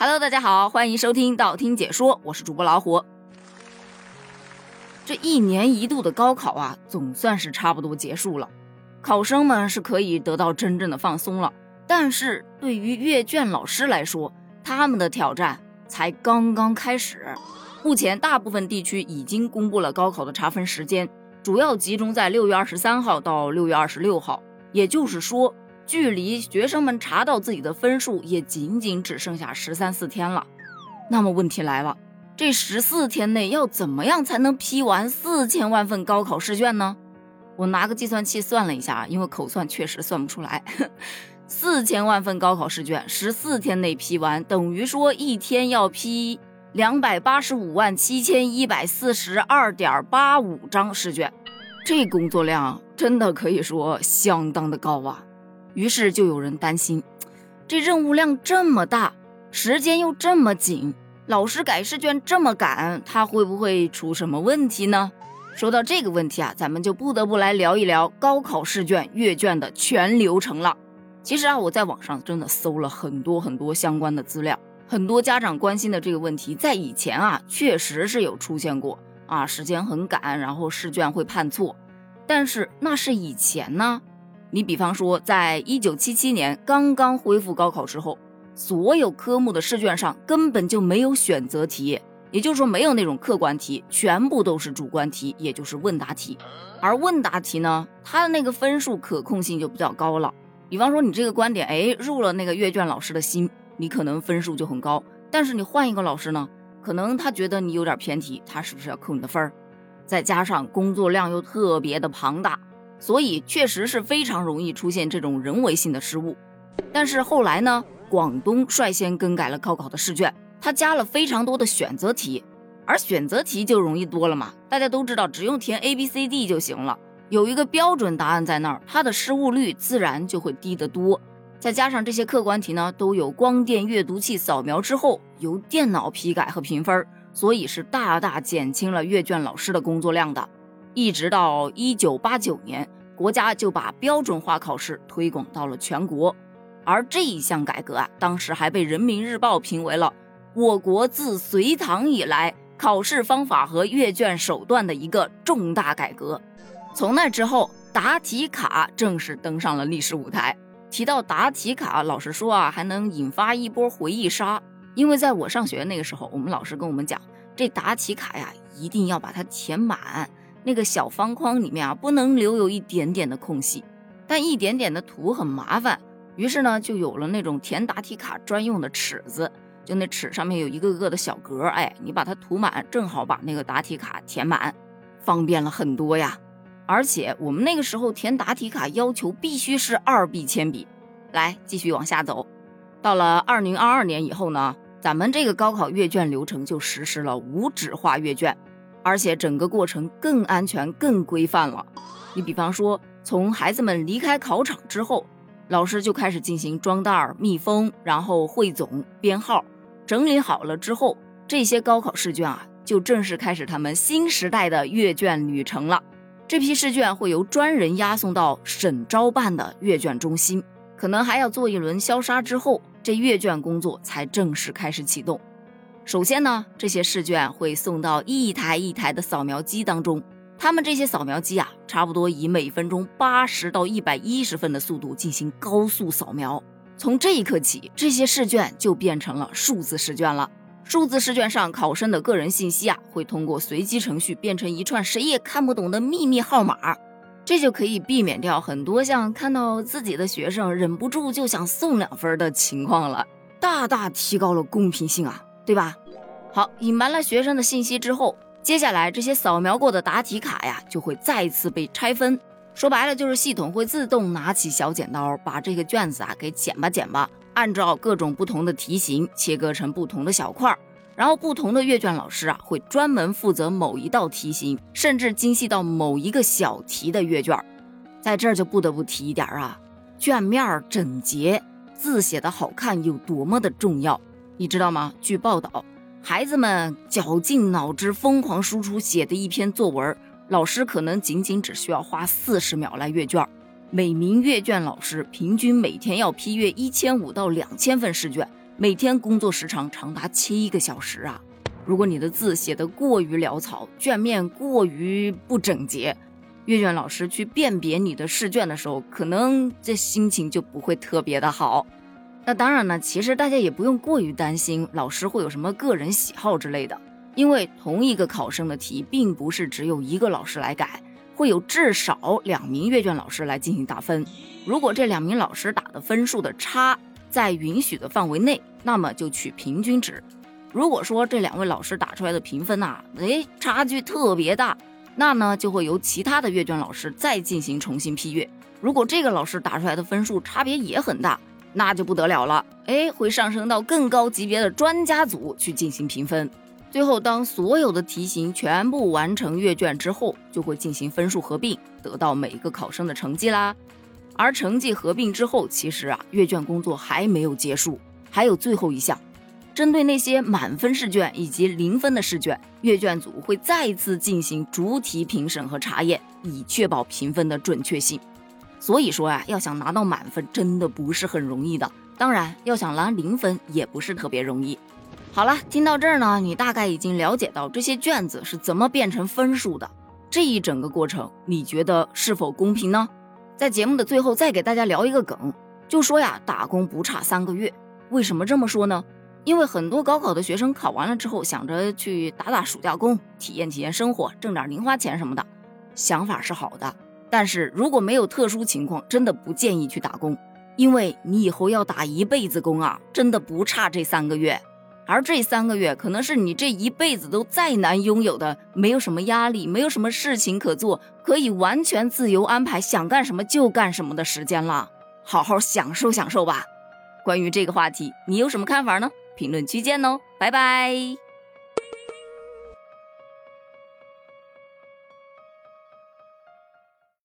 Hello，大家好，欢迎收听道听解说，我是主播老虎。这一年一度的高考啊，总算是差不多结束了，考生们是可以得到真正的放松了。但是对于阅卷老师来说，他们的挑战才刚刚开始。目前，大部分地区已经公布了高考的查分时间，主要集中在六月二十三号到六月二十六号，也就是说。距离学生们查到自己的分数也仅仅只剩下十三四天了，那么问题来了，这十四天内要怎么样才能批完四千万份高考试卷呢？我拿个计算器算了一下啊，因为口算确实算不出来。四千万份高考试卷，十四天内批完，等于说一天要批两百八十五万七千一百四十二点八五张试卷，这工作量真的可以说相当的高啊。于是就有人担心，这任务量这么大，时间又这么紧，老师改试卷这么赶，他会不会出什么问题呢？说到这个问题啊，咱们就不得不来聊一聊高考试卷阅卷的全流程了。其实啊，我在网上真的搜了很多很多相关的资料，很多家长关心的这个问题，在以前啊确实是有出现过啊，时间很赶，然后试卷会判错，但是那是以前呢。你比方说，在一九七七年刚刚恢复高考之后，所有科目的试卷上根本就没有选择题，也就是说没有那种客观题，全部都是主观题，也就是问答题。而问答题呢，它的那个分数可控性就比较高了。比方说你这个观点，哎，入了那个阅卷老师的心，你可能分数就很高。但是你换一个老师呢，可能他觉得你有点偏题，他是不是要扣你的分儿？再加上工作量又特别的庞大。所以确实是非常容易出现这种人为性的失误，但是后来呢，广东率先更改了高考的试卷，它加了非常多的选择题，而选择题就容易多了嘛。大家都知道，只用填 A、B、C、D 就行了，有一个标准答案在那儿，它的失误率自然就会低得多。再加上这些客观题呢，都有光电阅读器扫描之后由电脑批改和评分，所以是大大减轻了阅卷老师的工作量的。一直到一九八九年，国家就把标准化考试推广到了全国，而这一项改革啊，当时还被人民日报评为了我国自隋唐以来考试方法和阅卷手段的一个重大改革。从那之后，答题卡正式登上了历史舞台。提到答题卡，老实说啊，还能引发一波回忆杀，因为在我上学那个时候，我们老师跟我们讲，这答题卡呀，一定要把它填满。那个小方框里面啊，不能留有一点点的空隙，但一点点的涂很麻烦，于是呢，就有了那种填答题卡专用的尺子，就那尺上面有一个个的小格，哎，你把它涂满，正好把那个答题卡填满，方便了很多呀。而且我们那个时候填答题卡要求必须是二 B 铅笔。来，继续往下走，到了二零二二年以后呢，咱们这个高考阅卷流程就实施了无纸化阅卷。而且整个过程更安全、更规范了。你比方说，从孩子们离开考场之后，老师就开始进行装袋、密封，然后汇总、编号，整理好了之后，这些高考试卷啊，就正式开始他们新时代的阅卷旅程了。这批试卷会由专人押送到省招办的阅卷中心，可能还要做一轮消杀之后，这阅卷工作才正式开始启动。首先呢，这些试卷会送到一台一台的扫描机当中，他们这些扫描机啊，差不多以每分钟八十到一百一十份的速度进行高速扫描。从这一刻起，这些试卷就变成了数字试卷了。数字试卷上考生的个人信息啊，会通过随机程序变成一串谁也看不懂的秘密号码，这就可以避免掉很多像看到自己的学生忍不住就想送两分的情况了，大大提高了公平性啊。对吧？好，隐瞒了学生的信息之后，接下来这些扫描过的答题卡呀，就会再次被拆分。说白了，就是系统会自动拿起小剪刀，把这个卷子啊给剪吧剪吧，按照各种不同的题型切割成不同的小块儿。然后不同的阅卷老师啊，会专门负责某一道题型，甚至精细到某一个小题的阅卷。在这儿就不得不提一点啊，卷面整洁，字写的好看有多么的重要。你知道吗？据报道，孩子们绞尽脑汁、疯狂输出写的一篇作文，老师可能仅仅只需要花四十秒来阅卷。每名阅卷老师平均每天要批阅一千五到两千份试卷，每天工作时长长达七个小时啊！如果你的字写得过于潦草，卷面过于不整洁，阅卷老师去辨别你的试卷的时候，可能这心情就不会特别的好。那当然呢，其实大家也不用过于担心老师会有什么个人喜好之类的，因为同一个考生的题，并不是只有一个老师来改，会有至少两名阅卷老师来进行打分。如果这两名老师打的分数的差在允许的范围内，那么就取平均值。如果说这两位老师打出来的评分呐，哎，差距特别大，那呢就会由其他的阅卷老师再进行重新批阅。如果这个老师打出来的分数差别也很大，那就不得了了，哎，会上升到更高级别的专家组去进行评分。最后，当所有的题型全部完成阅卷之后，就会进行分数合并，得到每一个考生的成绩啦。而成绩合并之后，其实啊，阅卷工作还没有结束，还有最后一项。针对那些满分试卷以及零分的试卷，阅卷组会再次进行逐题评审和查验，以确保评分的准确性。所以说啊，要想拿到满分，真的不是很容易的。当然，要想拿零分，也不是特别容易。好了，听到这儿呢，你大概已经了解到这些卷子是怎么变成分数的。这一整个过程，你觉得是否公平呢？在节目的最后，再给大家聊一个梗，就说呀，打工不差三个月。为什么这么说呢？因为很多高考的学生考完了之后，想着去打打暑假工，体验体验生活，挣点零花钱什么的，想法是好的。但是如果没有特殊情况，真的不建议去打工，因为你以后要打一辈子工啊，真的不差这三个月。而这三个月，可能是你这一辈子都再难拥有的，没有什么压力，没有什么事情可做，可以完全自由安排，想干什么就干什么的时间了。好好享受享受吧。关于这个话题，你有什么看法呢？评论区见哦，拜拜。